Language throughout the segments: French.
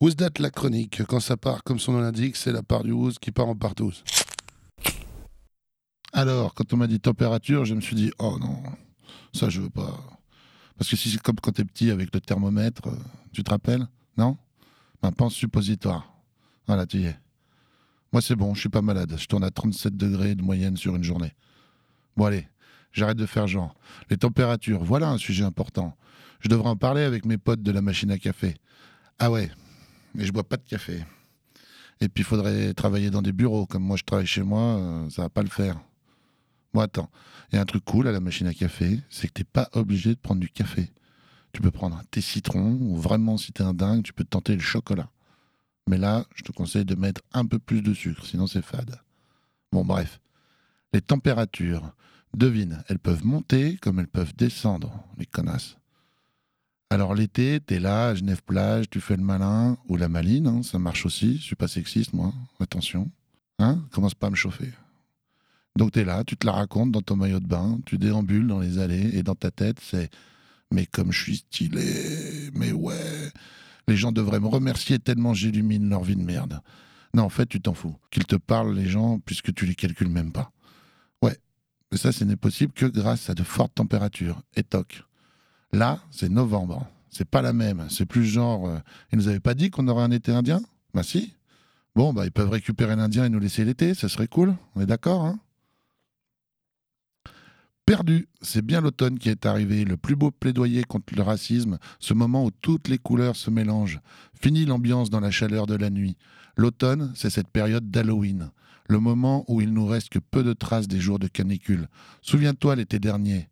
Who's that la chronique Quand ça part, comme son nom l'indique, c'est la part du who's qui part en partouze. Alors, quand on m'a dit température, je me suis dit, oh non, ça je veux pas. Parce que si c'est comme quand t'es petit avec le thermomètre, euh, tu te rappelles Non? Ben pense suppositoire. Voilà, tu y es. Moi c'est bon, je suis pas malade. Je tourne à 37 degrés de moyenne sur une journée. Bon allez, j'arrête de faire genre. Les températures, voilà un sujet important. Je devrais en parler avec mes potes de la machine à café. Ah ouais, mais je bois pas de café. Et puis il faudrait travailler dans des bureaux. Comme moi je travaille chez moi, euh, ça va pas le faire. Bon, attends, il y a un truc cool à la machine à café, c'est que t'es pas obligé de prendre du café. Tu peux prendre un thé citron, ou vraiment, si t'es un dingue, tu peux tenter le chocolat. Mais là, je te conseille de mettre un peu plus de sucre, sinon c'est fade. Bon, bref. Les températures, devine, elles peuvent monter comme elles peuvent descendre, les connasses. Alors l'été, t'es là, Genève-Plage, tu fais le malin, ou la maline, hein, ça marche aussi, je suis pas sexiste, moi, attention. Hein, commence pas à me chauffer. Donc tu es là, tu te la racontes dans ton maillot de bain, tu déambules dans les allées et dans ta tête, c'est mais comme je suis stylé, mais ouais, les gens devraient me remercier tellement j'illumine leur vie de merde. Non, en fait, tu t'en fous. Qu'ils te parlent, les gens, puisque tu les calcules même pas. Ouais, mais ça, ce n'est possible que grâce à de fortes températures. Et toc. Là, c'est novembre. C'est pas la même. C'est plus genre. Euh, ils nous avaient pas dit qu'on aurait un été indien? Bah si. Bon, bah ils peuvent récupérer l'Indien et nous laisser l'été, ça serait cool. On est d'accord, hein? Perdu, c'est bien l'automne qui est arrivé, le plus beau plaidoyer contre le racisme, ce moment où toutes les couleurs se mélangent. Fini l'ambiance dans la chaleur de la nuit. L'automne, c'est cette période d'Halloween, le moment où il nous reste que peu de traces des jours de canicule. Souviens-toi l'été dernier,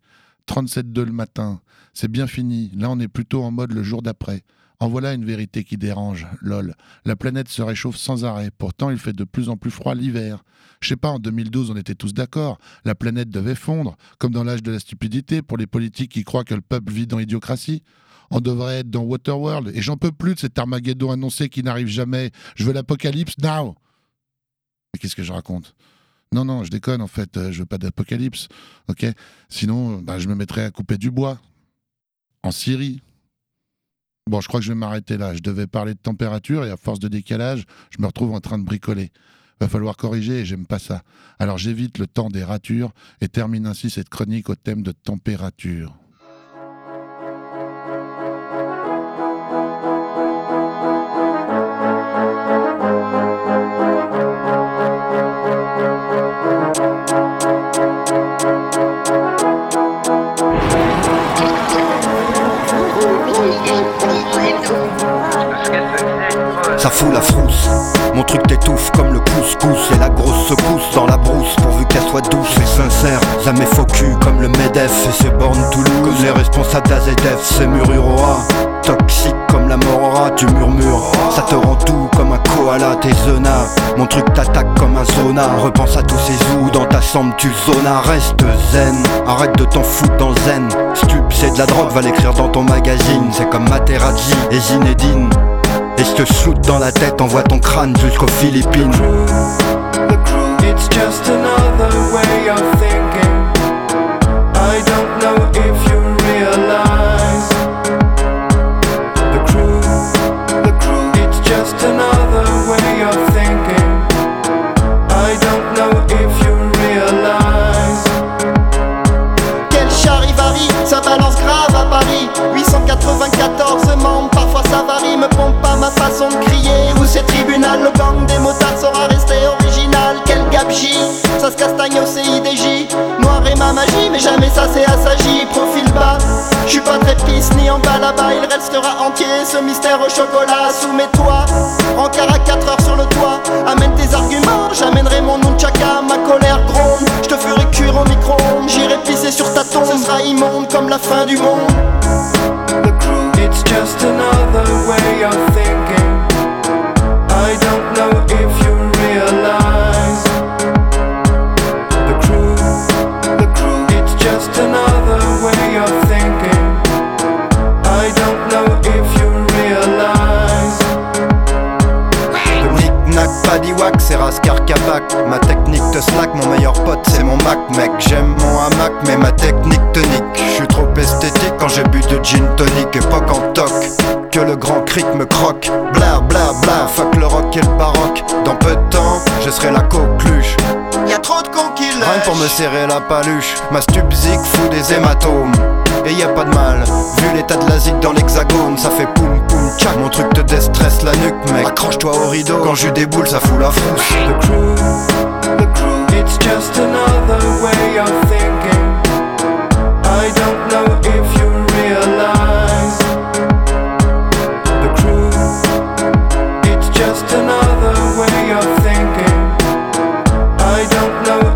37,2 le matin, c'est bien fini, là on est plutôt en mode le jour d'après. En voilà une vérité qui dérange, lol. La planète se réchauffe sans arrêt, pourtant il fait de plus en plus froid l'hiver. Je sais pas, en 2012 on était tous d'accord, la planète devait fondre, comme dans l'âge de la stupidité pour les politiques qui croient que le peuple vit dans l'idiocratie. On devrait être dans Waterworld, et j'en peux plus de cet Armageddon annoncé qui n'arrive jamais. Je veux l'apocalypse now Mais qu'est-ce que je raconte? Non, non, je déconne en fait, euh, je veux pas d'apocalypse, ok? Sinon, bah, je me mettrais à couper du bois. En Syrie, Bon, je crois que je vais m'arrêter là. Je devais parler de température et à force de décalage, je me retrouve en train de bricoler. Va falloir corriger et j'aime pas ça. Alors j'évite le temps des ratures et termine ainsi cette chronique au thème de température. Ça fout la frousse. Mon truc t'étouffe comme le couscous et la grosse secousse dans la brousse pourvu qu'elle soit douce et sincère. Jamais faux cul comme le MEDEF et c'est bornes Toulouse. Comme les responsables d'AZF, c'est Mururoa. Toxique comme la morora, tu murmures. Ça te rend tout comme un koala, tes zonas. Mon truc t'attaque comme un zona. Repense à tous ces zoos dans ta chambre, tu zona. Reste zen, arrête de t'en foutre dans zen. Stup, c'est de la drogue, va l'écrire dans ton magazine. C'est comme Materazzi et Zinedine. Et je te shoot dans la tête, envoie ton crâne jusqu'aux Philippines. Castagne au CIDJ Noir et ma magie, mais jamais ça c'est assagi. Profil bas, je suis pas très pisse ni en bas là-bas Il restera entier. Ce mystère au chocolat Soumets-toi, rencard slack, mon meilleur pote c'est mon Mac, mec. J'aime mon hamac, mais ma technique te nique. J'suis trop esthétique quand j'ai bu de gin tonic, époque en toc. que le grand cric me croque. Bla bla bla, fuck le rock et le baroque. Dans peu de temps, je serai la coqueluche. Y a trop de cons qui Rien pour me serrer la paluche. Ma stupzik fout des hématomes. Et y a pas de mal, vu l'état de la zig dans l'hexagone, ça fait poum poum tchac. Mon truc te déstresse la nuque, mec. Accroche-toi au rideau, quand je déboule, ça fout la frousse. the crew. It's just another way of thinking. I don't know if you realize the crew. It's just another way of thinking. I don't know.